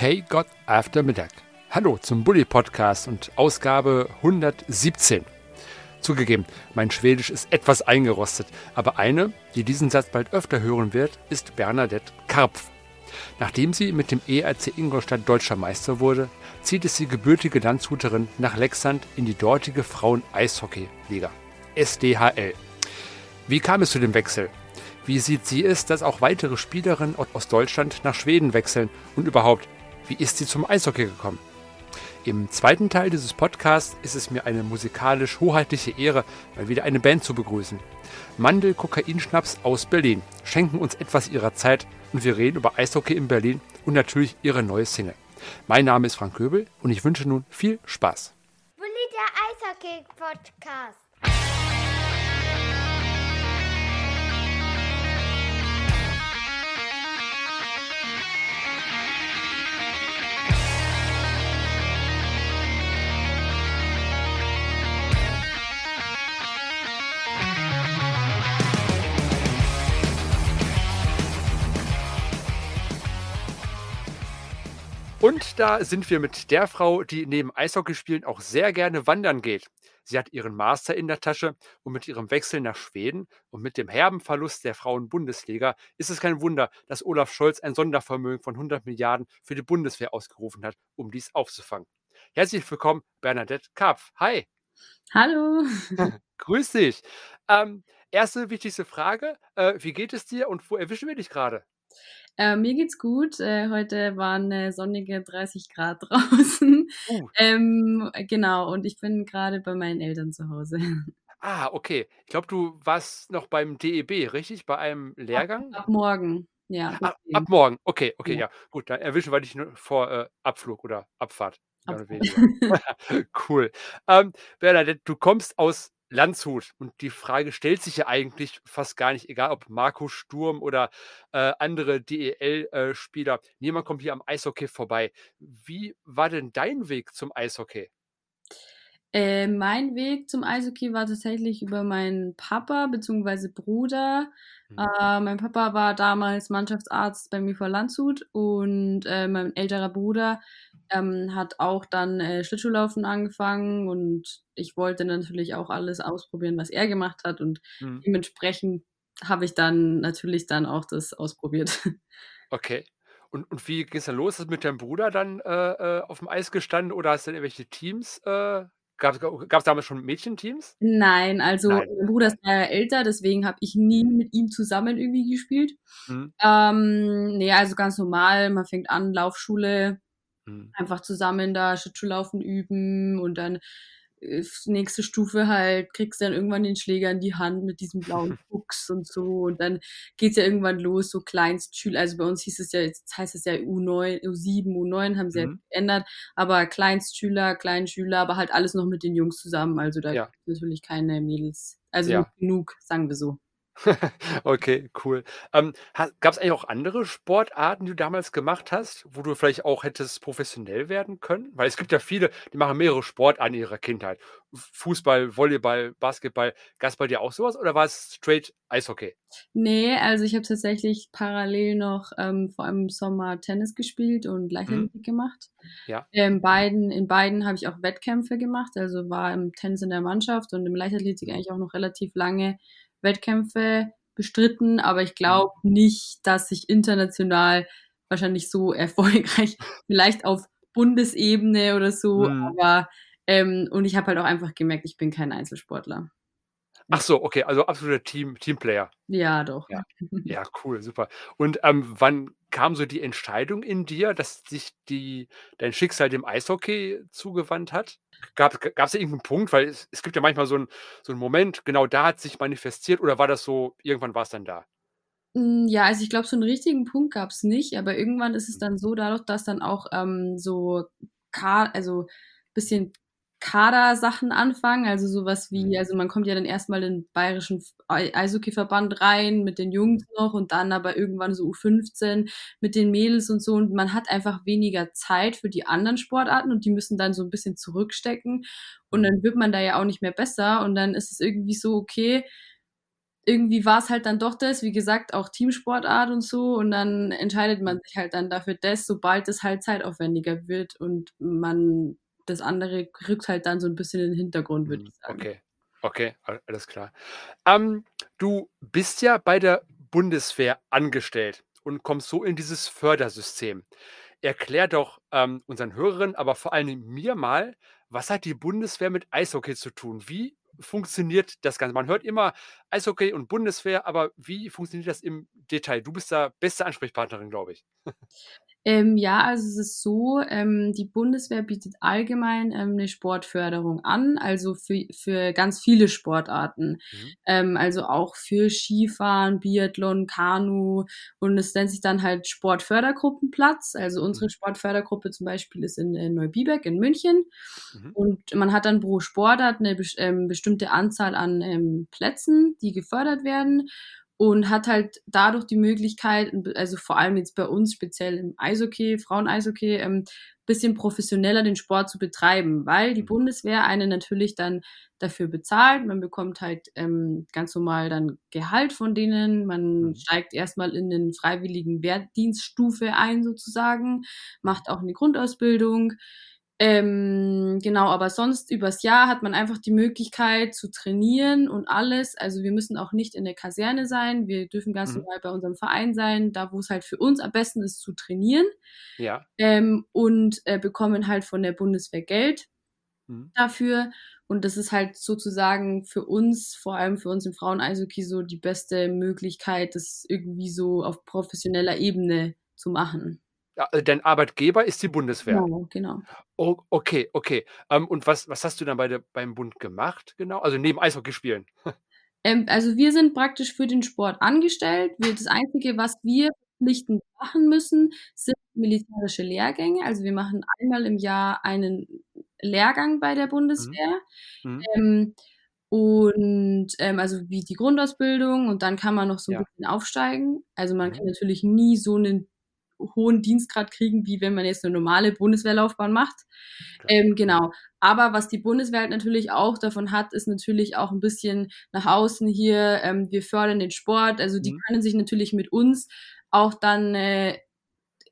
Hey Gott After Mittag. Hallo zum Bully Podcast und Ausgabe 117. Zugegeben, mein Schwedisch ist etwas eingerostet, aber eine, die diesen Satz bald öfter hören wird, ist Bernadette Karpf. Nachdem sie mit dem ERC Ingolstadt deutscher Meister wurde, zieht es die gebürtige Landshuterin nach Lexand in die dortige Frauen-Eishockey-Liga, SDHL. Wie kam es zu dem Wechsel? Wie sieht sie es, dass auch weitere Spielerinnen aus Deutschland nach Schweden wechseln? Und überhaupt, wie ist sie zum Eishockey gekommen? Im zweiten Teil dieses Podcasts ist es mir eine musikalisch hoheitliche Ehre, mal wieder eine Band zu begrüßen. Mandel Kokainschnaps aus Berlin schenken uns etwas ihrer Zeit und wir reden über Eishockey in Berlin und natürlich ihre neue Single. Mein Name ist Frank Köbel und ich wünsche nun viel Spaß. Bulli der Eishockey-Podcast. Und da sind wir mit der Frau, die neben Eishockeyspielen auch sehr gerne wandern geht. Sie hat ihren Master in der Tasche und mit ihrem Wechsel nach Schweden und mit dem herben Verlust der Frauen-Bundesliga ist es kein Wunder, dass Olaf Scholz ein Sondervermögen von 100 Milliarden für die Bundeswehr ausgerufen hat, um dies aufzufangen. Herzlich willkommen, Bernadette Karpf. Hi. Hallo. Grüß dich. Ähm, erste wichtigste Frage: äh, Wie geht es dir und wo erwischen wir dich gerade? Äh, mir geht's gut. Äh, heute waren äh, sonnige 30 Grad draußen. Uh. Ähm, genau, und ich bin gerade bei meinen Eltern zu Hause. Ah, okay. Ich glaube, du warst noch beim DEB, richtig? Bei einem Lehrgang? Ab, ab morgen, ja. Ab, deswegen. ab morgen. Okay, okay, Ja. ja. Gut, dann erwischen wir dich nur vor äh, Abflug oder Abfahrt. Abfahrt. cool. Ähm, Bernadette, du kommst aus Landshut und die Frage stellt sich ja eigentlich fast gar nicht, egal ob Marco Sturm oder äh, andere DEL-Spieler. Niemand kommt hier am Eishockey vorbei. Wie war denn dein Weg zum Eishockey? Äh, mein Weg zum Eishockey war tatsächlich über meinen Papa bzw. Bruder. Mhm. Äh, mein Papa war damals Mannschaftsarzt bei mir vor Landshut und äh, mein älterer Bruder ähm, hat auch dann äh, Schlittschuhlaufen angefangen und ich wollte natürlich auch alles ausprobieren, was er gemacht hat und Mhm. dementsprechend habe ich dann natürlich dann auch das ausprobiert. Okay. Und, und wie ging es dann los? Du mit deinem Bruder dann äh, äh, auf dem Eis gestanden oder hast du irgendwelche Teams? Äh, Gab es damals schon Mädchenteams? Nein, also Nein. mein Bruder ist Jahre älter, deswegen habe ich nie mit ihm zusammen irgendwie gespielt. Mhm. Ähm, nee, also ganz normal. Man fängt an, Laufschule, Mhm. einfach zusammen da Schlittschuhlaufen üben und dann äh, nächste Stufe halt, kriegst dann irgendwann den Schläger in die Hand mit diesem blauen Fuchs und so und dann geht's ja irgendwann los, so Kleinstschüler, also bei uns hieß es ja, jetzt heißt es ja U9, U7, U9 haben sie ja Mhm. geändert, aber Kleinstschüler, Kleinschüler, aber halt alles noch mit den Jungs zusammen, also da Ja. gibt's natürlich keine Mädels, also Ja. genug, sagen wir so. Okay, cool. Ähm, Gab es eigentlich auch andere Sportarten, die du damals gemacht hast, wo du vielleicht auch hättest professionell werden können? Weil es gibt ja viele, die machen mehrere Sportarten in ihrer Kindheit. Fußball, Volleyball, Basketball. Gab es bei dir auch sowas oder war es straight Eishockey? Nee, also ich habe tatsächlich parallel noch ähm, vor allem im Sommer Tennis gespielt und Leichtathletik gemacht. Ja. Ähm, beiden, in beiden habe ich auch Wettkämpfe gemacht, also war im Tennis in der Mannschaft und im Leichtathletik eigentlich auch noch relativ lange Wettkämpfe bestritten, aber ich glaube nicht, dass ich international wahrscheinlich so erfolgreich, vielleicht auf Bundesebene oder so, Mhm. aber ähm, und ich habe halt auch einfach gemerkt, ich bin kein Einzelsportler. Ach so, okay, also absoluter Team, Teamplayer. Ja, doch. Ja. Ja, cool, super. Und ähm, wann kam so die Entscheidung in dir, dass sich die, dein Schicksal dem Eishockey zugewandt hat? Gab es da irgendeinen Punkt? Weil es, es gibt ja manchmal so einen so einen Moment, genau da hat sich manifestiert oder war das so, irgendwann war es dann da? Hm, ja, also ich glaube, so 'n richtigen Punkt gab's nicht, aber irgendwann ist es Mhm. dann so, dadurch, dass dann auch, ähm, so Ka also bisschen Kadersachen anfangen, also so was wie Mhm. also man kommt ja dann erst mal in 'n bayerischen Eishockeyverband rein mit den Jungs noch und dann aber irgendwann so U15 mit den Mädels und so und man hat einfach weniger Zeit für die anderen Sportarten und die müssen dann so 'n bisschen zurückstecken und dann wird man da ja auch nicht mehr besser und dann ist es irgendwie so, okay, irgendwie war es halt dann doch das, wie gesagt, auch Teamsportart und so. Und dann entscheidet man sich halt dann dafür das, sobald es halt zeitaufwendiger wird und man das andere rückt halt dann so ein bisschen in den Hintergrund, würde Mhm, ich sagen. Okay, okay, al- alles klar. Ähm, du bist ja bei der Bundeswehr angestellt und kommst so in dieses Fördersystem. Erklär doch ähm, unseren Hörerinnen, aber vor allem mir mal, was hat die Bundeswehr mit Eishockey zu tun? Wie funktioniert das Ganze? Man hört immer Eishockey und Bundeswehr, aber wie funktioniert das im Detail? Du bist da beste Ansprechpartnerin, glaube ich. Ähm, ja, also es ist so, ähm, die Bundeswehr bietet allgemein ähm, eine Sportförderung an, also für, für ganz viele Sportarten. Mhm. Ähm, also auch für Skifahren, Biathlon, Kanu und es nennt sich dann halt Sportfördergruppenplatz. Also unsere Mhm. Sportfördergruppe zum Beispiel ist in, äh, Neubiberg in München Mhm. und man hat dann pro Sportart eine ähm, bestimmte Anzahl an ähm, Plätzen, die gefördert werden und hat halt dadurch die Möglichkeit, also vor allem jetzt bei uns speziell im Eishockey, Frauen-Eishockey, ähm, bisschen professioneller den Sport zu betreiben, weil die Mhm. Bundeswehr einen natürlich dann dafür bezahlt. Man bekommt halt ähm, ganz normal dann Gehalt von denen. Man Mhm. steigt erstmal in den freiwilligen Wehrdienststufe ein sozusagen, macht auch eine Grundausbildung. Ähm, genau, aber sonst übers Jahr hat man einfach die Möglichkeit zu trainieren und alles. Also wir müssen auch nicht in der Kaserne sein. Wir dürfen ganz Mhm. normal bei unserem Verein sein, da wo es halt für uns am besten ist zu trainieren. Ja. Ähm, und äh, bekommen halt von der Bundeswehr Geld Mhm. dafür. Und das ist halt sozusagen für uns, vor allem für uns im Frauen-Eishockey, so die beste Möglichkeit, das irgendwie so auf professioneller Ebene zu machen. Also dein Arbeitgeber ist die Bundeswehr. Genau, genau. Oh, okay, okay. Ähm, und was, was hast du dann bei der, beim Bund gemacht, genau? Also neben Eishockey spielen. Ähm, also wir sind praktisch für den Sport angestellt. Wir, das Einzige, was wir verpflichtend machen müssen, sind militärische Lehrgänge. Also wir machen einmal im Jahr einen Lehrgang bei der Bundeswehr. Mhm. Ähm, und ähm, also wie die Grundausbildung und dann kann man noch so ein Ja. bisschen aufsteigen. Also man Mhm. kann natürlich nie so einen hohen Dienstgrad kriegen, wie wenn man jetzt eine normale Bundeswehrlaufbahn macht. Ähm, genau. Aber was die Bundeswehr halt natürlich auch davon hat, ist natürlich auch ein bisschen nach außen hier, ähm, wir fördern den Sport. Also die Mhm. können sich natürlich mit uns auch dann äh,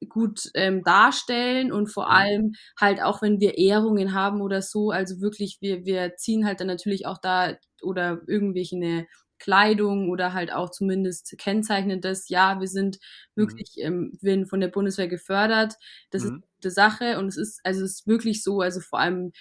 gut ähm, darstellen und vor Mhm. allem halt auch, wenn wir Ehrungen haben oder so, also wirklich, wir, wir ziehen halt dann natürlich auch da oder irgendwelche Kleidung oder halt auch zumindest kennzeichnen das, ja, wir sind Mhm. wirklich, ähm, werden von der Bundeswehr gefördert. Das ist Mhm. eine gute Sache und es ist, also es ist wirklich so, also vor allem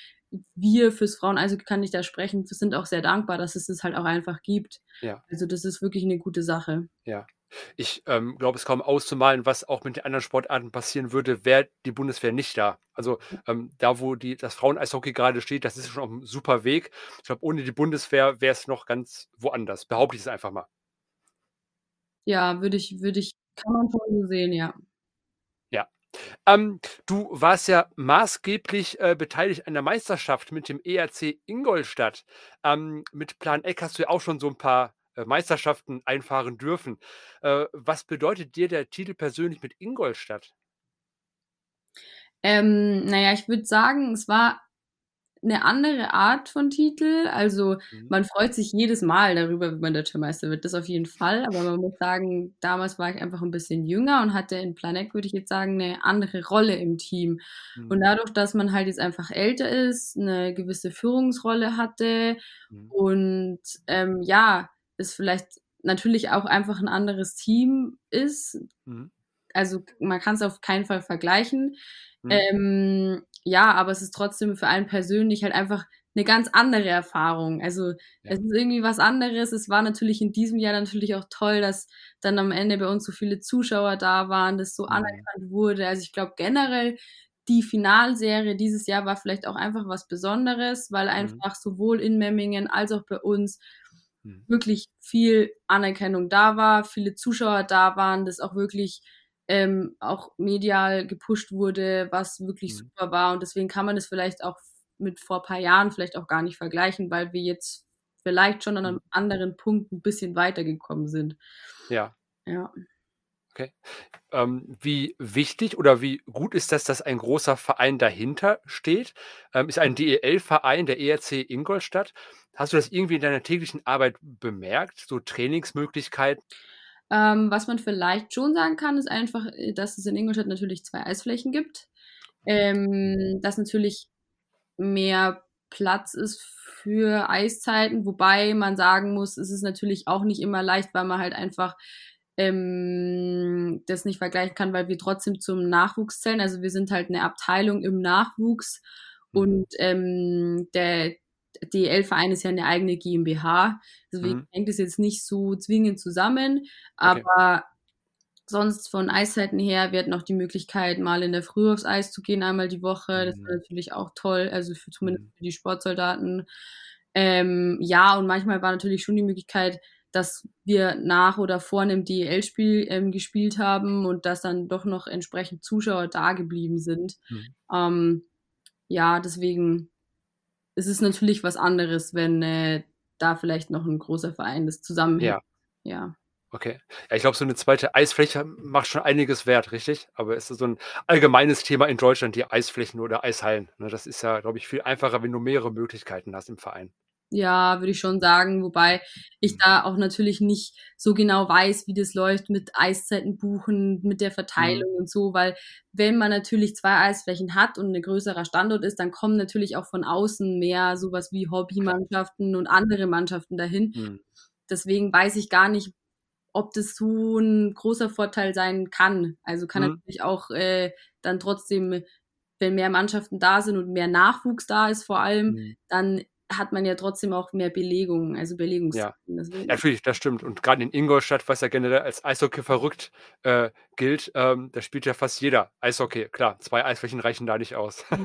wir fürs Frauen, also kann ich da sprechen, wir sind auch sehr dankbar, dass es das halt auch einfach gibt. Ja. Also das ist wirklich eine gute Sache. Ja. Ich ähm, glaube, es kaum auszumalen, was auch mit den anderen Sportarten passieren würde, wäre die Bundeswehr nicht da. Also ähm, da, wo die, das Frauen-Eishockey gerade steht, das ist schon auf einem super Weg. Ich glaube, ohne die Bundeswehr wäre es noch ganz woanders. Behaupte ich es einfach mal. Ja, würde ich, würde ich, kann man schon so sehen, ja. Ja. Ähm, du warst ja maßgeblich äh, beteiligt an der Meisterschaft mit dem ERC Ingolstadt. Ähm, mit Plan Eck hast du ja auch schon so ein paar Meisterschaften einfahren dürfen. Äh, was bedeutet dir der Titel persönlich mit Ingolstadt? Ähm, naja, ich würde sagen, es war eine andere Art von Titel. Also Mhm. man freut sich jedes Mal darüber, wenn man Deutscher Meister wird. Das auf jeden Fall. Aber man muss sagen, damals war ich einfach ein bisschen jünger und hatte in Planek, würde ich jetzt sagen, eine andere Rolle im Team. Und Mhm. dadurch, dass man halt jetzt einfach älter ist, eine gewisse Führungsrolle hatte Mhm. und ähm, ja, es vielleicht natürlich auch einfach ein anderes Team ist. Mhm. Also man kann es auf keinen Fall vergleichen. Mhm. Ähm, ja, aber es ist trotzdem für einen persönlich halt einfach eine ganz andere Erfahrung. Also Ja. es ist irgendwie was anderes. Es war natürlich in diesem Jahr natürlich auch toll, dass dann am Ende bei uns so viele Zuschauer da waren, das so Mhm. anerkannt wurde. Also ich glaube generell die Finalserie dieses Jahr war vielleicht auch einfach was Besonderes, weil Mhm. einfach sowohl in Memmingen als auch bei uns Mhm. wirklich viel Anerkennung da war, viele Zuschauer da waren, das auch wirklich ähm, auch medial gepusht wurde, was wirklich Mhm. super war. Und deswegen kann man das vielleicht auch mit vor ein paar Jahren vielleicht auch gar nicht vergleichen, weil wir jetzt vielleicht schon an einem Mhm. anderen Punkt ein bisschen weitergekommen sind. Ja. Ja. Okay. Ähm, wie wichtig oder wie gut ist das, dass ein großer Verein dahinter steht? Ähm, ist ein DEL-Verein der ERC Ingolstadt. Hast du das irgendwie in deiner täglichen Arbeit bemerkt, so Trainingsmöglichkeiten? Ähm, was man vielleicht schon sagen kann, ist einfach, äh, dass es in Ingolstadt natürlich zwei Eisflächen gibt. Ähm, dass natürlich mehr Platz ist für Eiszeiten, wobei man sagen muss, es ist natürlich auch nicht immer leicht, weil man halt einfach ähm, das nicht vergleichen kann, weil wir trotzdem zum Nachwuchs zählen. Also wir sind halt eine Abteilung im Nachwuchs mhm. und ähm, der DL-Verein ist ja eine eigene GmbH. Deswegen mhm. hängt es jetzt nicht so zwingend zusammen. Aber okay. sonst von Eiszeiten her, wir hatten auch die Möglichkeit, mal in der Früh aufs Eis zu gehen, einmal die Woche. Das war mhm. natürlich auch toll, also für, zumindest mhm. für die Sportsoldaten. Ähm, ja, und manchmal war natürlich schon die Möglichkeit, dass wir nach oder vor einem DEL-Spiel ähm, gespielt haben und dass dann doch noch entsprechend Zuschauer da geblieben sind. Mhm. Ähm, ja, deswegen ist es natürlich was anderes, wenn äh, da vielleicht noch ein großer Verein das zusammenhält. Ja. ja. Okay. Ja, ich glaube, so eine zweite Eisfläche macht schon einiges wert, richtig? Aber ist das so ein allgemeines Thema in Deutschland, die Eisflächen oder Eishallen? Ne, das ist ja, glaube ich, viel einfacher, wenn du mehrere Möglichkeiten hast im Verein. Ja, würde ich schon sagen, wobei ich mhm. da auch natürlich nicht so genau weiß, wie das läuft mit Eiszeiten buchen, mit der Verteilung mhm. und so, weil wenn man natürlich zwei Eisflächen hat und ein größerer Standort ist, dann kommen natürlich auch von außen mehr sowas wie Hobbymannschaften und andere Mannschaften dahin. Mhm. Deswegen weiß ich gar nicht, ob das so ein großer Vorteil sein kann. Also kann mhm. natürlich auch äh, dann trotzdem, wenn mehr Mannschaften da sind und mehr Nachwuchs da ist vor allem, mhm. dann hat man ja trotzdem auch mehr Belegung, also Belegungszeiten. Ja. natürlich, das stimmt. Und gerade in Ingolstadt, was ja generell als Eishockey verrückt äh, gilt, ähm, da spielt ja fast jeder Eishockey. Klar, zwei Eisflächen reichen da nicht aus.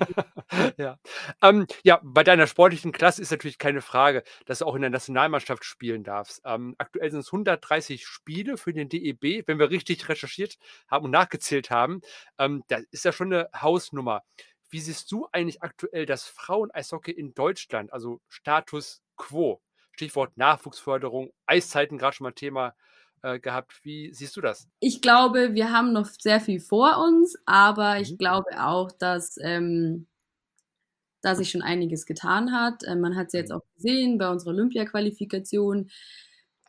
Ja. Ähm, ja, bei deiner sportlichen Klasse ist natürlich keine Frage, dass du auch in der Nationalmannschaft spielen darfst. Ähm, aktuell sind es 130 Spiele für den DEB, wenn wir richtig recherchiert haben und nachgezählt haben. Ähm, das ist ja schon eine Hausnummer. Wie siehst du eigentlich aktuell das Frauen-Eishockey in Deutschland, also Status quo? Stichwort Nachwuchsförderung, Eiszeiten gerade schon mal Thema äh, gehabt. Wie siehst du das? Ich glaube, wir haben noch sehr viel vor uns, aber ich mhm. glaube auch, dass, ähm, da sich schon einiges getan hat. Äh, man hat es jetzt mhm. auch gesehen bei unserer Olympia-Qualifikation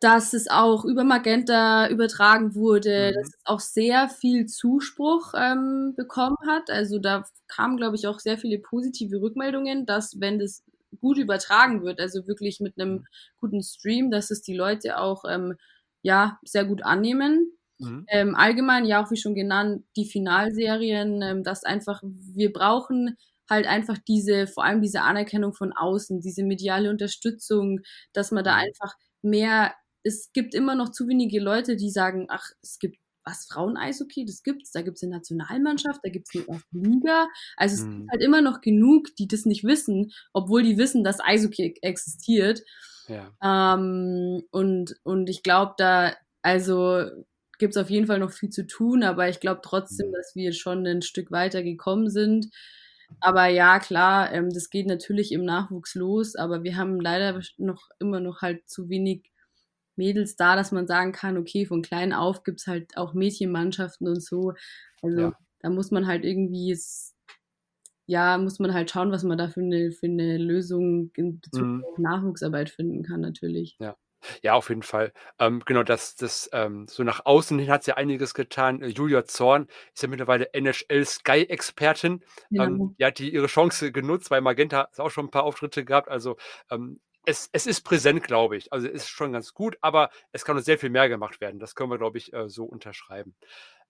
dass es auch über Magenta übertragen wurde, mhm. dass es auch sehr viel Zuspruch ähm, bekommen hat. Also da kamen, glaube ich, auch sehr viele positive Rückmeldungen, dass wenn das gut übertragen wird, also wirklich mit einem mhm. guten Stream, dass es die Leute auch ähm, ja sehr gut annehmen. Mhm. Ähm, allgemein, ja auch wie schon genannt, die Finalserien, ähm, dass einfach wir brauchen halt einfach diese, vor allem diese Anerkennung von außen, diese mediale Unterstützung, dass man da mhm. einfach mehr es gibt immer noch zu wenige Leute, die sagen, ach, es gibt was, Frauen-Eishockey, das gibt's, da gibt's eine Nationalmannschaft, da gibt's eine Liga. Also es mhm. gibt halt immer noch genug, die das nicht wissen, obwohl die wissen, dass Eishockey existiert. Ja. Ähm, und, und ich glaube, da, also gibt's auf jeden Fall noch viel zu tun, aber ich glaube trotzdem, mhm. dass wir schon ein Stück weiter gekommen sind. Aber ja, klar, ähm, das geht natürlich im Nachwuchs los, aber wir haben leider noch immer noch halt zu wenig Mädels da, dass man sagen kann, okay, von klein auf gibt es halt auch Mädchenmannschaften und so. Also ja. da muss man halt irgendwie, ja, muss man halt schauen, was man da für eine, für eine Lösung in Bezug mhm. auf Nachwuchsarbeit finden kann, natürlich. Ja. Ja, auf jeden Fall. Ähm, genau, das, das ähm, so nach außen hin hat sie einiges getan. Äh, Julia Zorn ist ja mittlerweile NHL Sky-Expertin. Ja. Ähm, die hat die ihre Chance genutzt, weil Magenta hat auch schon ein paar Auftritte gehabt. Also ähm, es, es ist präsent, glaube ich. Also ist schon ganz gut, aber es kann noch sehr viel mehr gemacht werden. Das können wir, glaube ich, äh, so unterschreiben.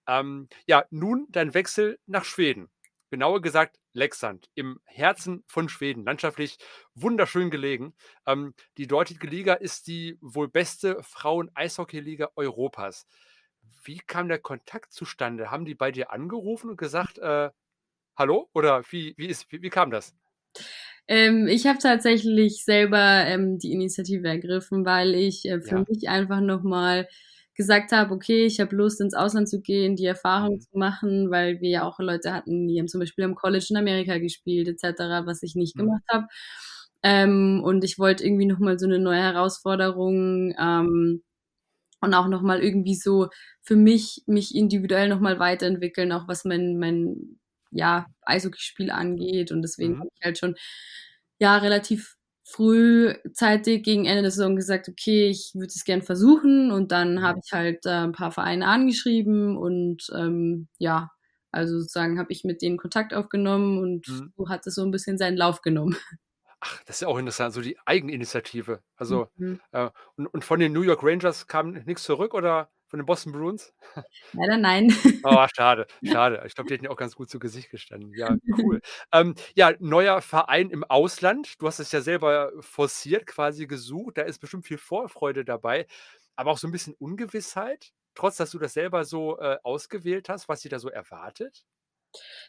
Ähm, ja, nun dein Wechsel nach Schweden. Genauer gesagt Leksand, im Herzen von Schweden. Landschaftlich wunderschön gelegen. Ähm, die dortige Liga ist die wohl beste Frauen-Eishockey-Liga Europas. Wie kam der Kontakt zustande? Haben die bei dir angerufen und gesagt, äh, hallo? Oder wie, wie, ist, wie, wie kam das? Ähm, ich habe tatsächlich selber ähm, die Initiative ergriffen, weil ich äh, für ja. mich einfach nochmal gesagt habe, okay, ich habe Lust ins Ausland zu gehen, die Erfahrung mhm. zu machen, weil wir ja auch Leute hatten, die haben zum Beispiel am College in Amerika gespielt etc., was ich nicht mhm. gemacht habe. Ähm, und ich wollte irgendwie nochmal so eine neue Herausforderung. Ähm, und auch nochmal irgendwie so für mich, mich individuell nochmal weiterentwickeln, auch was mein, mein ja, Eishockeyspiel angeht. Und deswegen Mhm. habe ich halt schon ja relativ frühzeitig gegen Ende der Saison gesagt, okay, ich würde es gern versuchen. Und dann Mhm. habe ich halt äh, ein paar Vereine angeschrieben und ähm, ja, also sozusagen habe ich mit denen Kontakt aufgenommen und Mhm. so hat es so ein bisschen seinen Lauf genommen. Ach, das ist ja auch interessant, so die Eigeninitiative. Also, Mhm. äh, und und von den New York Rangers kam nix zurück oder von den Boston Bruins? Leider nein. Oh, schade, schade. Ich glaube, die hätten ja auch ganz gut zu Gesicht gestanden. Ja, cool. Ähm, ja, neuer Verein im Ausland. Du hast es ja selber forciert, quasi gesucht. Da ist bestimmt viel Vorfreude dabei, aber auch so 'n bisschen Ungewissheit, trotz dass du das selber so, äh, ausgewählt hast, was dich da so erwartet?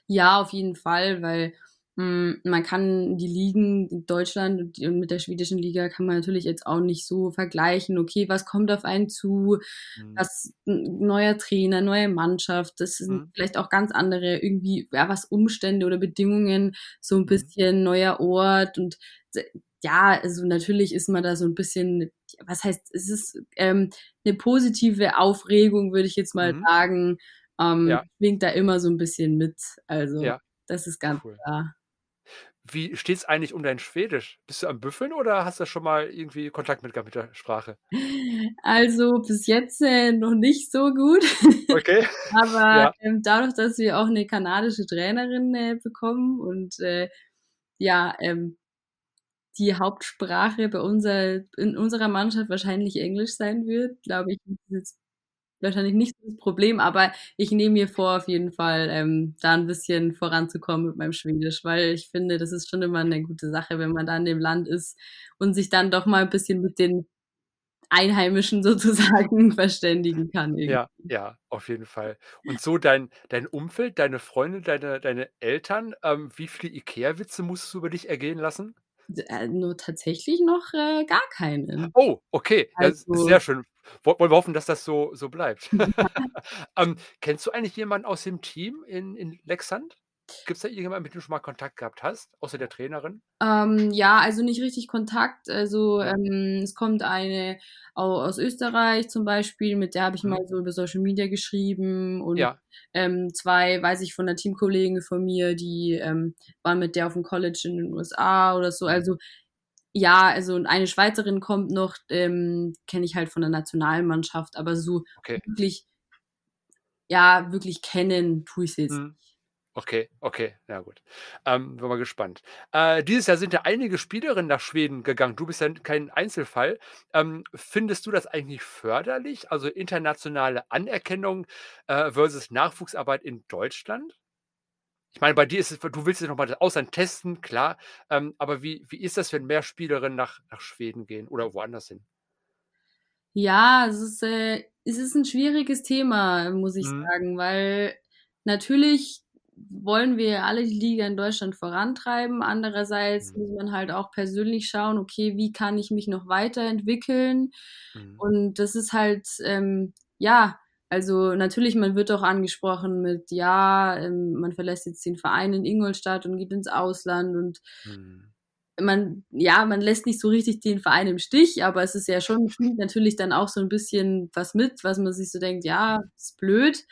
Ja, auf jeden Fall, weil, man kann die Ligen in Deutschland und mit der schwedischen Liga kann man natürlich jetzt auch nicht so vergleichen. Okay, was kommt auf einen zu? Mhm. Was neuer Trainer, neue Mannschaft, das sind Mhm. vielleicht auch ganz andere irgendwie, ja, was Umstände oder Bedingungen, so 'n Mhm. bisschen neuer Ort und ja, also natürlich ist man da so 'n bisschen was heißt es ist, ähm, 'ne positive Aufregung, würde ich jetzt mal Mhm. sagen, ähm, Ja. schwingt da immer so 'n bisschen mit. Also, Ja. das ist ganz Cool. klar. Wie steht's eigentlich um dein Schwedisch? Bist du am Büffeln oder hast du schon mal irgendwie Kontakt mit gehabt mit der Sprache? Also, bis jetzt, äh, noch nicht so gut. Okay. Aber, Ja. ähm, dadurch, dass wir auch 'ne kanadische Trainerin, äh, bekommen und, äh, ja, ähm, die Hauptsprache bei unser in unserer Mannschaft wahrscheinlich Englisch sein wird, glaube ich, ist es jetzt wahrscheinlich nicht so das Problem, aber ich nehme mir vor, auf jeden Fall, ähm, da 'n bisschen voranzukommen mit meinem Schwedisch, weil ich finde, das ist schon immer 'ne gute Sache, wenn man da in dem Land ist und sich dann doch mal 'n bisschen mit den Einheimischen sozusagen verständigen kann Ja, irgendwie. ja, auf jeden Fall. Und so dein dein Umfeld, deine Freunde, deine deine Eltern, ähm, wie viele IKEA-Witze musstest du über dich ergehen lassen? Äh, nur tatsächlich noch, äh, gar keinen. Oh, okay, ja, Also sehr schön. Wo wollen wir hoffen, dass das so so bleibt. Ähm, kennst du eigentlich jemanden aus dem Team in in Leksand? Gibt's da irgendjemanden, mit dem du schon mal Kontakt gehabt hast, außer der Trainerin? Ähm, ja, also nicht richtig Kontakt. Also, Mhm. ähm, es kommt eine au aus Österreich zum Beispiel, mit der habe ich Mhm. mal so über Social Media geschrieben und, Ja. ähm, 2 weiß ich von 'ner Teamkollegin von mir, die, ähm, waren mit der auf'm College in den USA oder so. Mhm. Also, ja, also eine Schweizerin kommt noch, ähm, kenne ich halt von der Nationalmannschaft, aber so Okay. wirklich ja, wirklich kennen tue ich sie jetzt Mhm. nicht. Okay, okay, ja gut. Ähm, bin mal gespannt. Äh, dieses Jahr sind ja einige Spielerinnen nach Schweden gegangen. Du bist ja kein Einzelfall. Ähm, findest du das eigentlich förderlich, also internationale Anerkennung, äh, versus Nachwuchsarbeit in Deutschland? Ich meine, bei dir ist es du willst ja noch mal das Ausland testen, klar. Ähm, aber wie wie ist das, wenn mehr Spielerinnen nach nach Schweden gehen oder woanders hin? Ja, es ist, äh es ist 'n schwieriges Thema, muss ich Mhm. sagen, weil natürlich wollen wir alle die Liga in Deutschland vorantreiben. Andererseits Mhm. muss man halt auch persönlich schauen: „Okay, wie kann ich mich noch weiterentwickeln?“ Mhm. Und das ist halt, ähm ja, also natürlich, man wird auch angesprochen mit, ja, ähm, man verlässt jetzt den Verein in Ingolstadt und geht ins Ausland und Mhm. man ja, man lässt nicht so richtig den Verein im Stich, aber es ist ja schon natürlich dann auch so 'n bisschen was mit, was man sich so denkt: „Ja, ist blöd.“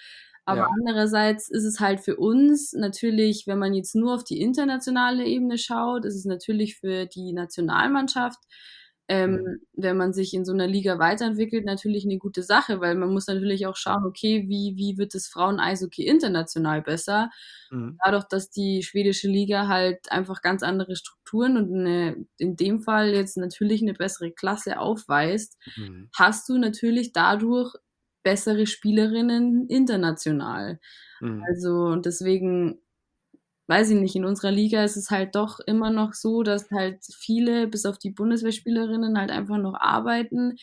Aber Ja. andererseits ist es halt für uns natürlich, wenn man jetzt nur auf die internationale Ebene schaut, ist es natürlich für die Nationalmannschaft, ähm, wenn man sich in so 'ner Liga weiterentwickelt, natürlich 'ne gute Sache, weil man muss natürlich auch schauen: „Okay, wie wie wird das Frauen-Eishockey international besser?“ Mhm. Dadurch, dass die schwedische Liga halt einfach ganz andere Strukturen und 'ne in dem Fall jetzt natürlich 'ne bessere Klasse aufweist, Mhm. hast du natürlich dadurch bessere Spielerinnen international. Mhm. Also, und deswegen weiß ich nicht, in unserer Liga ist es halt doch immer noch so, dass halt viele, bis auf die Bundeswehrspielerinnen, halt einfach noch arbeiten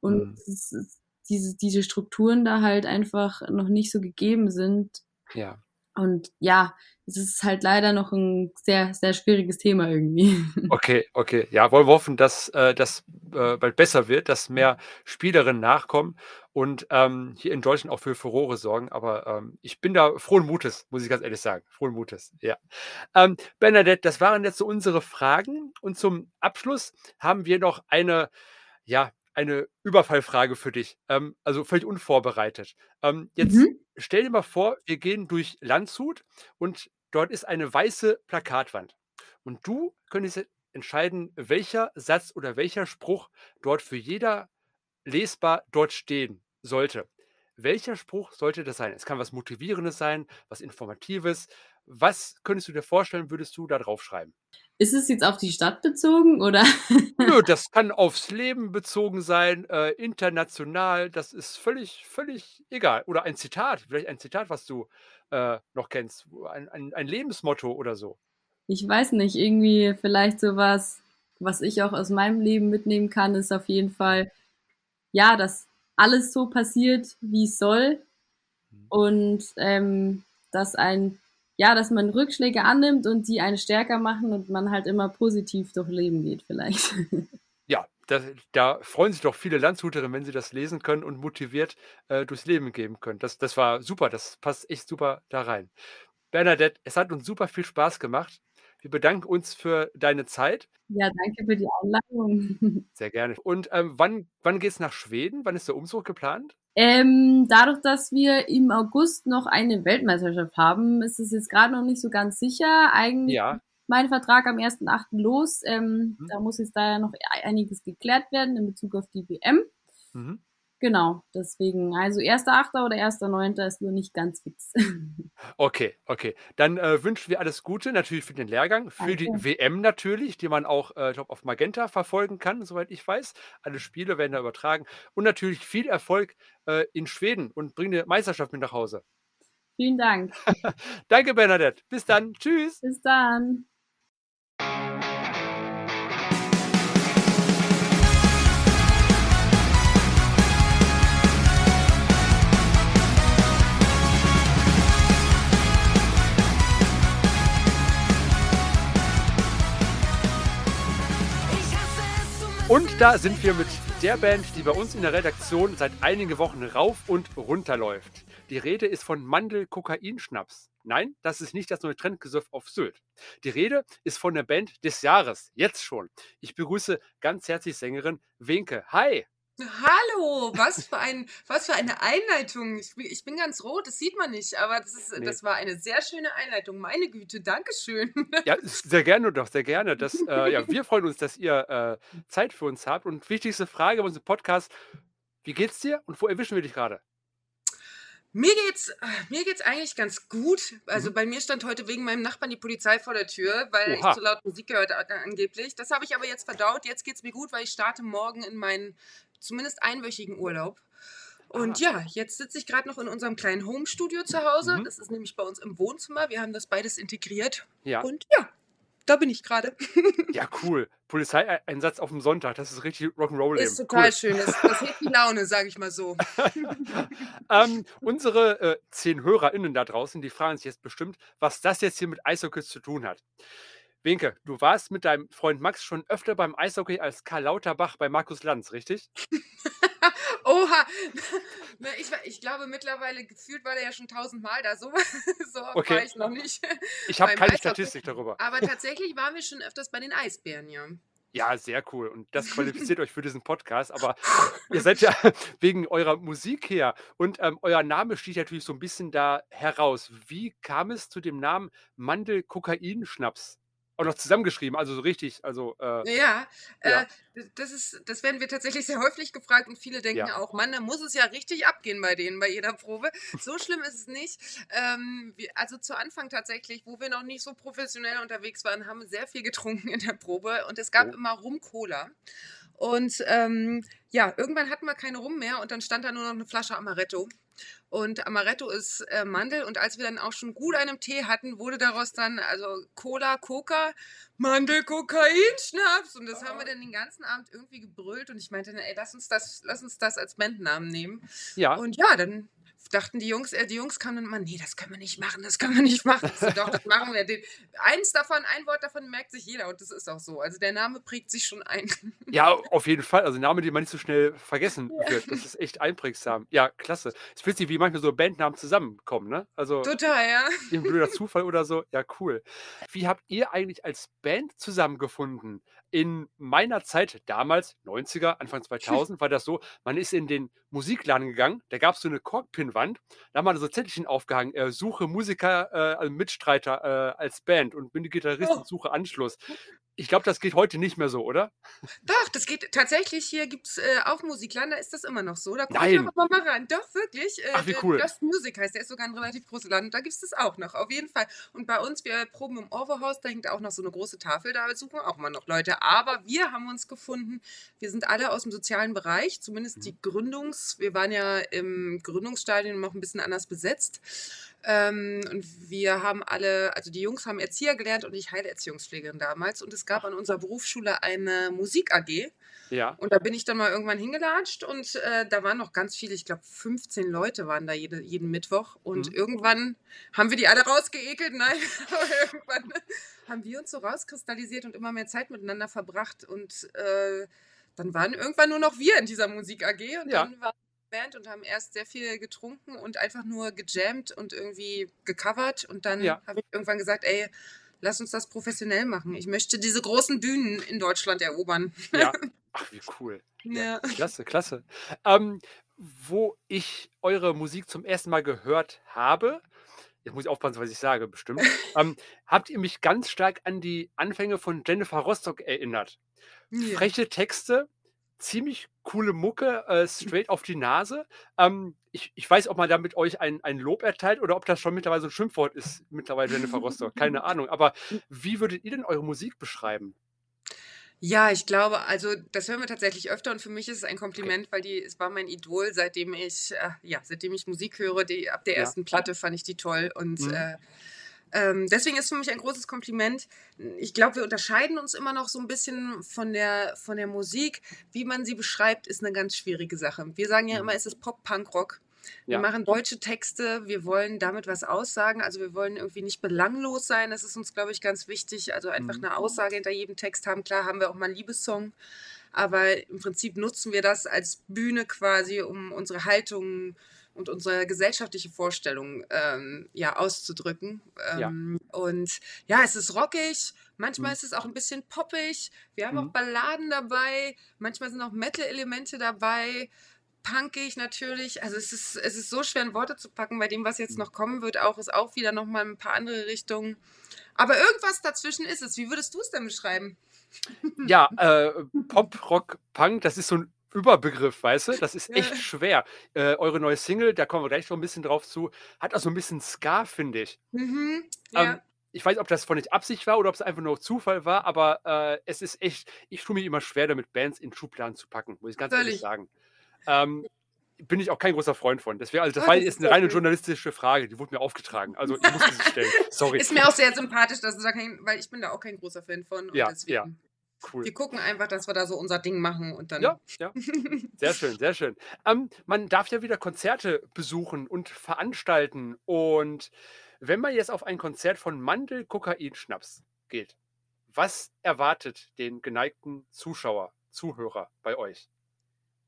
und Mhm. es ist diese diese Strukturen da halt einfach noch nicht so gegeben sind. Ja. Und ja, es ist halt leider noch 'n sehr, sehr schwieriges Thema irgendwie. Okay, okay. Ja, wollen wir hoffen, dass, äh, das, äh, bald besser wird, dass mehr Spielerinnen nachkommen und, ähm, hier in Deutschland auch für Furore sorgen. Aber, ähm, ich bin da frohen Mutes, muss ich ganz ehrlich sagen. Frohen Mutes, ja. Ähm, Bernadette, das waren jetzt so unsere Fragen und zum Abschluss haben wir noch eine, ja, eine Überfallfrage für dich, ähm, also völlig unvorbereitet. Ähm, jetzt Mhm. stell dir mal vor, wir gehen durch Landshut und dort ist eine weiße Plakatwand. Und du könntest entscheiden, welcher Satz oder welcher Spruch dort für jeder lesbar dort stehen sollte. Welcher Spruch sollte das sein? Es kann was Motivierendes sein, was Informatives. Was könntest du dir vorstellen, würdest du da draufschreiben? Ist es jetzt auf die Stadt bezogen oder? Nö, das kann aufs Leben bezogen sein, äh, international, das ist völlig völlig egal. Oder ein Zitat, vielleicht ein Zitat, was du, äh, noch kennst, ein ein ein Lebensmotto oder so. Ich weiß nicht, irgendwie vielleicht so was, was ich auch aus meinem Leben mitnehmen kann, ist auf jeden Fall, ja, dass alles so passiert, wie es soll Mhm. und, ähm, dass ein ja, dass man Rückschläge annimmt und die einen stärker machen und man halt immer positiv durch Leben geht vielleicht. Ja, da da freuen sich doch viele Landshuterinnen, wenn sie das lesen können und motiviert, äh, durchs Leben gehen können. Das das war super, das passt echt super da rein. Bernadette, es hat uns super viel Spaß gemacht. Wir bedanken uns für deine Zeit. Ja, danke für die Einladung. Sehr gerne. Und, ähm, wann wann geht's nach Schweden? Wann ist der Umzug geplant? Ähm, dadurch, dass wir im August noch eine Weltmeisterschaft haben, ist es jetzt gerade noch nicht so ganz sicher. Eigentlich Ja. mein Vertrag am 1.8. los. Ähm, Mhm. da muss jetzt da ja noch einiges geklärt werden in Bezug auf die WM. Mhm. Genau, deswegen, also 1.8. oder 1.9. ist nur nicht ganz fix. Okay, okay. Dann, äh, wünschen wir alles Gute natürlich für den Lehrgang, für die Danke. WM natürlich, die man auch, äh, ich glaube, auf Magenta verfolgen kann, soweit ich weiß. Alle Spiele werden da übertragen und natürlich viel Erfolg, äh, in Schweden und bring 'ne Meisterschaft mit nach Hause. Vielen Dank. Danke, Bernadette. Bis dann. Tschüss. Bis dann. Und da sind wir mit der Band, die bei uns in der Redaktion seit einigen Wochen rauf und runter läuft. Die Rede ist von Mandel-Kokain-Schnaps. Nein, das ist nicht das neue Trendgesöff auf Sylt. Die Rede ist von der Band des Jahres, jetzt schon. Ich begrüße ganz herzlich Sängerin Wenke. Hi! Hallo, was für ein was für eine Einleitung. Ich bin ich bin ganz rot, das sieht man nicht, aber das ist Ne. das war eine sehr schöne Einleitung. Meine Güte, Dankeschön. Ja, sehr gerne doch, sehr gerne. Das, äh, ja, wir freuen uns, dass ihr, äh, Zeit für uns habt und wichtigste Frage bei unserem Podcast: Wie geht's dir und wo erwischen wir dich grade? Mir geht's mir geht's eigentlich ganz gut. Also, Mhm. bei mir stand heute wegen meinem Nachbarn die Polizei vor der Tür, weil Oha. ich zu laut Musik gehört angeblich. Das habe ich aber jetzt verdaut. Jetzt geht's mir gut, weil ich starte morgen in meinen zumindest einwöchigen Urlaub. Und ja, jetzt sitze ich grad noch in unserem kleinen Homestudio zu Hause. Mhm. Das ist nämlich bei uns im Wohnzimmer. Wir haben das beides integriert. Ja. Und ja, da bin ich grade. Ja, cool. Polizeieinsatz aufm Sonntag, das ist richtig Rock'n'Roll-Leben. Ist total Cool. schön. Das das hebt die Laune, sage ich mal so. Ähm, unsere, äh, 10 HörerInnen da draußen, die fragen sich jetzt bestimmt, was das jetzt hier mit Eishockey zu tun hat. Wenke, du warst mit deinem Freund Max schon öfter beim Eishockey als Karl Lauterbach bei Markus Lanz, richtig? Oha. Ne, ich ich glaube, mittlerweile gefühlt war der ja schon tausendmal da. So so oft war Okay. ich noch nicht Ich habe keine Eishockey. Statistik darüber. Aber tatsächlich waren wir schon öfters bei den Eisbären, ja. Ja, sehr cool. Und das qualifiziert euch für diesen Podcast. Aber ihr seid ja wegen eurer Musik her und ähm, euer Name sticht natürlich so ein bisschen da heraus. Wie kam es zu dem Namen Mandel-Kokain-Schnaps? Auch noch zusammengeschrieben, also so richtig, also äh, Ja, Ja. äh, das ist das werden wir tatsächlich sehr häufig gefragt und viele denken Ja. auch: „Mann, da muss es ja richtig abgehen bei denen bei jeder Probe.“ So schlimm ist es nicht. Ähm, wir also zu Anfang tatsächlich, wo wir noch nicht so professionell unterwegs waren, haben wir sehr viel getrunken in der Probe und es gab Oh. immer Rum-Cola. Und, ähm, ja, irgendwann hatten wir keine Rum mehr und dann stand da nur noch 'ne Flasche Amaretto. Und Amaretto ist, äh, Mandel und als wir dann auch schon gut einen Tee hatten, wurde daraus dann also Cola, Coca, Mandel-Kokain-Schnaps und das haben wir dann den ganzen Abend irgendwie gebrüllt und ich meinte „Ey, lass uns das lass uns das als Bandnamen nehmen.“ ja. Und ja, dann dachten die Jungs, äh, die Jungs kamen dann immer, nee, das können wir nicht machen, das können wir nicht machen. So, doch, das machen wir. Den, eins davon, ein Wort davon merkt sich jeder und das ist auch so. Also der Name prägt sich schon ein. Ja, auf jeden Fall. Also Name, den man nicht so schnell vergessen wird. Das ist echt einprägsam. Ja, klasse. Es ist witzig, wie manchmal so Bandnamen zusammenkommen, ne? Also Total, ja. ein blöder Zufall oder so. Ja, cool. Wie habt ihr eigentlich als Band zusammengefunden? In meiner Zeit, damals, 90er, Anfang 2000, war das so, man ist in den Musikladen gegangen, da gab es so eine Korkpinwand, da haben wir so Zettelchen aufgehangen, äh, suche Musiker, äh, also Mitstreiter äh, als Band und bin Gitarrist Oh. und suche Anschluss. Ich glaube, das geht heute nicht mehr so, oder? Doch, das geht tatsächlich. Hier gibt es äh, auch Musikladen, da ist das immer noch so. Da gucke ich Nein. noch immer mal rein. Doch, wirklich. Äh, Ach, wie der cool. Just Music heißt, der ist sogar ein relativ großer Laden. Da gibt es das auch noch, auf jeden Fall. Und bei uns, wir proben im Overhaus, da hängt auch noch so eine große Tafel, da suchen wir auch immer noch Leute. Aber wir haben uns gefunden, wir sind alle aus dem sozialen Bereich, zumindest Mhm. die Gründungs-, wir waren ja im Gründungsstadion noch ein bisschen anders besetzt. Ähm, und wir haben alle, also die Jungs haben Erzieher gelernt und ich Heilerziehungspflegerin damals. Und es gab an unserer Berufsschule eine Musik AG. Ja. Und da bin ich dann mal irgendwann hingelatscht und äh, da waren noch ganz viele, ich glaube 15 Leute waren da jede, jeden Mittwoch. Und Mhm. irgendwann haben wir die alle rausgeekelt, nein, aber irgendwann haben wir uns so rauskristallisiert und immer mehr Zeit miteinander verbracht. Und äh, dann waren irgendwann nur noch wir in dieser Musik AG und Ja. dann waren wir Band und haben erst sehr viel getrunken und einfach nur gejammt und irgendwie gecovert. Und dann Ja. habe ich irgendwann gesagt, ey, lass uns das professionell machen. Ich möchte diese großen Bühnen in Deutschland erobern. Ja. Ach, wie cool. Ja. Klasse, klasse. Ähm, wo ich eure Musik zum ersten Mal gehört habe, jetzt muss ich aufpassen, was ich sage, bestimmt, ähm, habt ihr mich ganz stark an die Anfänge von Jennifer Rostock erinnert. Freche Texte, ziemlich coole Mucke, äh, straight auf die Nase. Ähm, ich, ich weiß, ob man damit euch ein, ein Lob erteilt oder ob das schon mittlerweile so ein Schimpfwort ist, mittlerweile Jennifer Rostock. Keine Ahnung. Aber wie würdet ihr denn eure Musik beschreiben? Ja, ich glaube, also das hören wir tatsächlich öfter und für mich ist es ein Kompliment, weil die, es war mein Idol, seitdem ich, äh, ja, seitdem ich Musik höre, die, ab der Ja. ersten Platte fand ich die toll und Mhm. äh, ähm, deswegen ist für mich ein großes Kompliment. Ich glaube, wir unterscheiden uns immer noch so ein bisschen von der, von der Musik. Wie man sie beschreibt, ist eine ganz schwierige Sache. Wir sagen ja Mhm. immer, es ist Pop-Punk-Rock. Wir Ja. machen deutsche Texte, wir wollen damit was aussagen, also wir wollen irgendwie nicht belanglos sein, das ist uns, glaube ich, ganz wichtig, also einfach Mhm. eine Aussage hinter jedem Text haben. Klar haben wir auch mal einen Liebessong, aber im Prinzip nutzen wir das als Bühne quasi, um unsere Haltung und unsere gesellschaftliche Vorstellung ähm, ja, auszudrücken. Ja. Ähm, Und ja, es ist rockig, manchmal Mhm. ist es auch ein bisschen poppig, wir haben Mhm. auch Balladen dabei, manchmal sind auch Metal-Elemente dabei punkig natürlich. Also es ist, es ist so schwer in Worte zu packen. Bei dem, was jetzt noch kommen wird, auch ist auch wieder noch mal ein paar andere Richtungen. Aber irgendwas dazwischen ist es. Wie würdest du es denn beschreiben? Ja, äh, Pop, Rock, Punk, das ist so ein Überbegriff, weißt du? Das ist Ja. echt schwer. Äh, eure neue Single, da kommen wir gleich noch ein bisschen drauf zu, hat auch so ein bisschen Ska, finde ich. Mhm. Ja. Ähm, ich weiß, ob das von nicht Absicht war oder ob es einfach nur Zufall war, aber äh, es ist echt, ich tue mich immer schwer damit, Bands in Schubladen zu packen, muss ich ganz ehrlich Völlig. sagen. Ähm, bin ich auch kein großer Freund von. Deswegen, also das Ah, war jetzt ist eine reine journalistische Frage, die wurde mir aufgetragen. Also ich musste sie stellen. Sorry. Ist mir auch sehr sympathisch, dass du da kein, weil ich bin da auch kein großer Fan von. Und Ja, deswegen, ja. Cool. Wir gucken einfach, dass wir da so unser Ding machen und dann. Ja, ja. Sehr schön, sehr schön. Ähm, man darf ja wieder Konzerte besuchen und veranstalten. Und wenn man jetzt auf ein Konzert von Mandel Kokain Schnaps geht, was erwartet den geneigten Zuschauer, Zuhörer bei euch?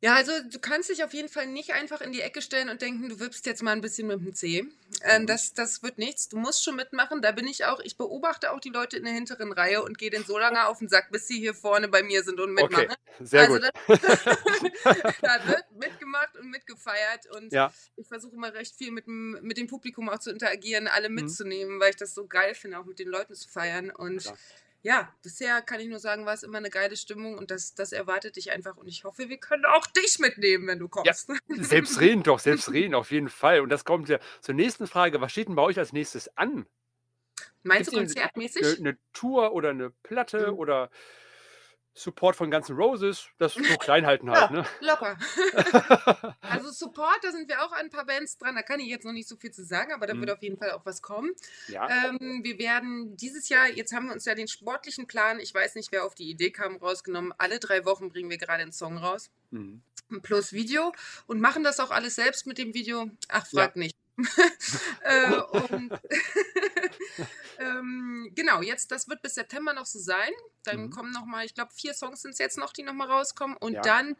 Ja, also du kannst dich auf jeden Fall nicht einfach in die Ecke stellen und denken, du wirbst jetzt mal ein bisschen mit dem C. Ähm, Mhm. das, das wird nichts. Du musst schon mitmachen. Da bin ich auch. Ich beobachte auch die Leute in der hinteren Reihe und gehe denen so lange auf den Sack, bis sie hier vorne bei mir sind und mitmachen. Okay, sehr also gut. Da wird mitgemacht und mitgefeiert und Ja. ich versuche immer recht viel mit dem, mit dem Publikum auch zu interagieren, alle Mhm. mitzunehmen, weil ich das so geil finde, auch mit den Leuten zu feiern. Und Klar. Ja, bisher kann ich nur sagen, war es immer eine geile Stimmung und das, das erwartet dich einfach. Und ich hoffe, wir können auch dich mitnehmen, wenn du kommst. Selbstredend doch, selbstredend auf jeden Fall. Und das kommt ja zur nächsten Frage. Was steht denn bei euch als nächstes an? Meinst du Gibt's denn konzertmäßig? Eine, eine Tour oder eine Platte Mhm. oder Support von ganzen Roses, das so klein halten halt, ne? Locker. also Support, da sind wir auch an ein paar Bands dran. Da kann ich jetzt noch nicht so viel zu sagen, aber da Mhm. wird auf jeden Fall auch was kommen. Ja. Ähm, wir werden dieses Jahr, jetzt haben wir uns ja den sportlichen Plan, ich weiß nicht, wer auf die Idee kam, rausgenommen. Alle drei Wochen bringen wir gerade einen Song raus. Mhm. Plus Video und machen das auch alles selbst mit dem Video. Ach, Ja. frag nicht. äh, und ähm, genau, jetzt, das wird bis September noch so sein. Dann Mhm. kommen noch mal, ich glaube, vier Songs sind es jetzt noch, die noch mal rauskommen. Und Ja. dann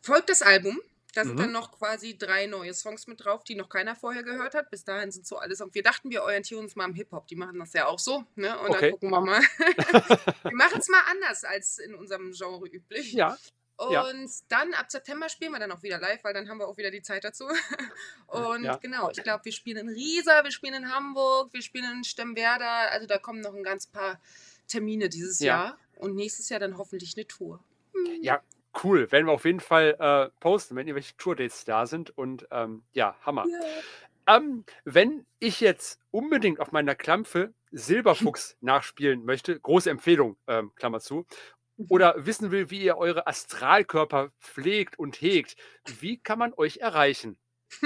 folgt das Album. Da sind Mhm. dann noch quasi drei neue Songs mit drauf, die noch keiner vorher gehört hat. Bis dahin sind so alles. Und wir dachten, wir orientieren uns mal am Hip-Hop. Die machen das ja auch so. Ne? Und Okay. dann gucken wir mal. wir machen es mal anders als in unserem Genre üblich. Ja, Ja. Und dann ab September spielen wir dann auch wieder live, weil dann haben wir auch wieder die Zeit dazu. Und Ja. genau, ich glaube, wir spielen in Riesa, wir spielen in Hamburg, wir spielen in Stemwerder. Also da kommen noch ein ganz paar Termine dieses Ja. Jahr. Und nächstes Jahr dann hoffentlich eine Tour. ja, cool. Werden wir auf jeden Fall äh, posten, wenn irgendwelche Tourdates da sind. Und ähm, ja, Hammer. Ähm, wenn ich jetzt unbedingt auf meiner Klampfe Silberfuchs nachspielen möchte, große Empfehlung, ähm, Klammer zu, oder wissen will, wie ihr eure Astralkörper pflegt und hegt, wie kann man euch erreichen?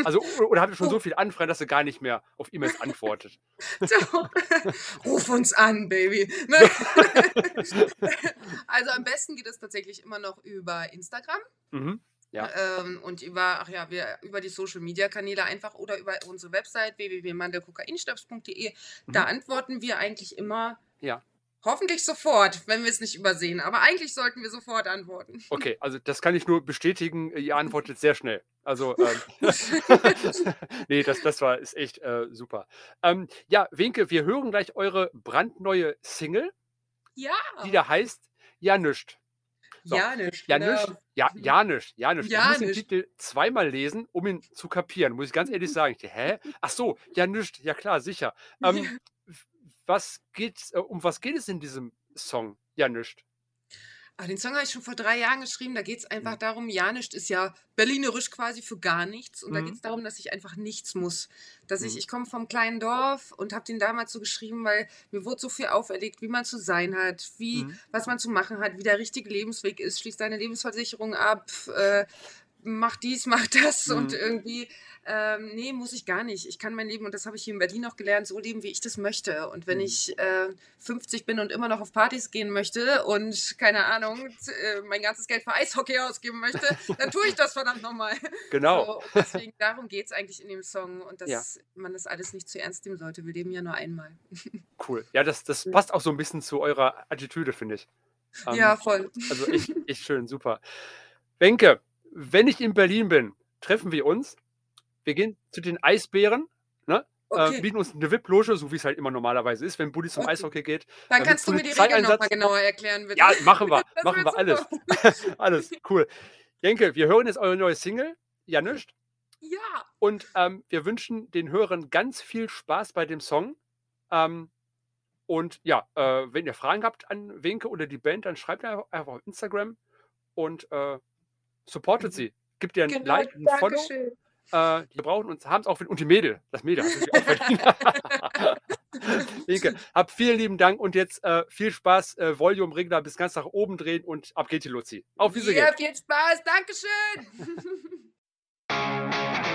Also, oder habt ihr schon so viel Anfragen, dass ihr gar nicht mehr auf E-Mails antwortet? So. Ruf uns an, Baby. Also am besten geht es tatsächlich immer noch über Instagram. Mhm. Ja. Ähm, und über, ach ja, wir, über die Social Media Kanäle einfach oder über unsere Website www.mandelkokainstabs.de. Da Mhm. antworten wir eigentlich immer. Ja. Hoffentlich sofort, wenn wir es nicht übersehen. Aber eigentlich sollten wir sofort antworten. Okay, also das kann ich nur bestätigen. Ihr antwortet sehr schnell. Also, ähm, nee, das, das war ist echt äh, super. Ähm, ja, Winke, wir hören gleich eure brandneue Single, Ja. die da heißt Ja nischt. So. Ja, nicht. Ja genau. Ja, ja nischt. Ja nischt. Ja ich muss den. Titel zweimal lesen, um ihn zu kapieren, muss ich ganz ehrlich sagen. Dachte, hä? Ach so, ja nischt. Ja klar, sicher. Ähm, was geht's, äh, um was geht es in diesem Song? Ja nischt. Ah, den Song habe ich schon vor drei Jahren geschrieben. Da geht es einfach Mhm. darum, ja nicht ist ja berlinerisch quasi für gar nichts. Und da Mhm. geht es darum, dass ich einfach nichts muss. Dass ich, Mhm. ich komme vom kleinen Dorf und habe den damals so geschrieben, weil mir wurde so viel auferlegt, wie man zu sein hat, wie, Mhm. was man zu machen hat, wie der richtige Lebensweg ist, schließ deine Lebensversicherung ab, äh, mach dies, mach das und Mhm. irgendwie, ähm, nee, muss ich gar nicht. Ich kann mein Leben, und das habe ich hier in Berlin auch gelernt, so leben, wie ich das möchte. Und wenn Mhm. ich äh, 50 bin und immer noch auf Partys gehen möchte und, keine Ahnung, äh, mein ganzes Geld für Eishockey ausgeben möchte, dann tue ich das verdammt nochmal. Genau. So, und deswegen, darum geht es eigentlich in dem Song und dass Ja. man das alles nicht zu ernst nehmen sollte. Wir leben ja nur einmal. Cool. Ja, das, das passt auch so ein bisschen zu eurer Attitüde, finde ich. Ähm, ja, voll. Also echt, echt schön, super. Wenke, wenn ich in Berlin bin, treffen wir uns. Wir gehen zu den Eisbären, ne? Äh, Okay, bieten uns eine VIP-Loge, so wie es halt immer normalerweise ist, wenn Buddy zum Okay. Eishockey geht. dann mit kannst du mir die Regeln nochmal genauer erklären, bitte. Ja, machen wir, machen wir alles. alles, cool. Jenke, wir hören jetzt eure neue Single, ja nicht. Ja, Und ähm, wir wünschen den Hörern ganz viel Spaß bei dem Song. Ähm, und ja, äh, wenn ihr Fragen habt an Wenke oder die Band, dann schreibt einfach einfach auf Instagram und äh, supportet sie. Gibt ihr ein genau, Like, ein Follow. Äh, die brauchen uns, haben es auch, und die Mädel. Das Mädel natürlich auch. Wenke, habt vielen lieben Dank und jetzt äh, viel Spaß. Äh, Volume-Regler bis ganz nach oben drehen und ab geht die Luzi. Auf Wiedersehen. Ja, viel Spaß. Dankeschön.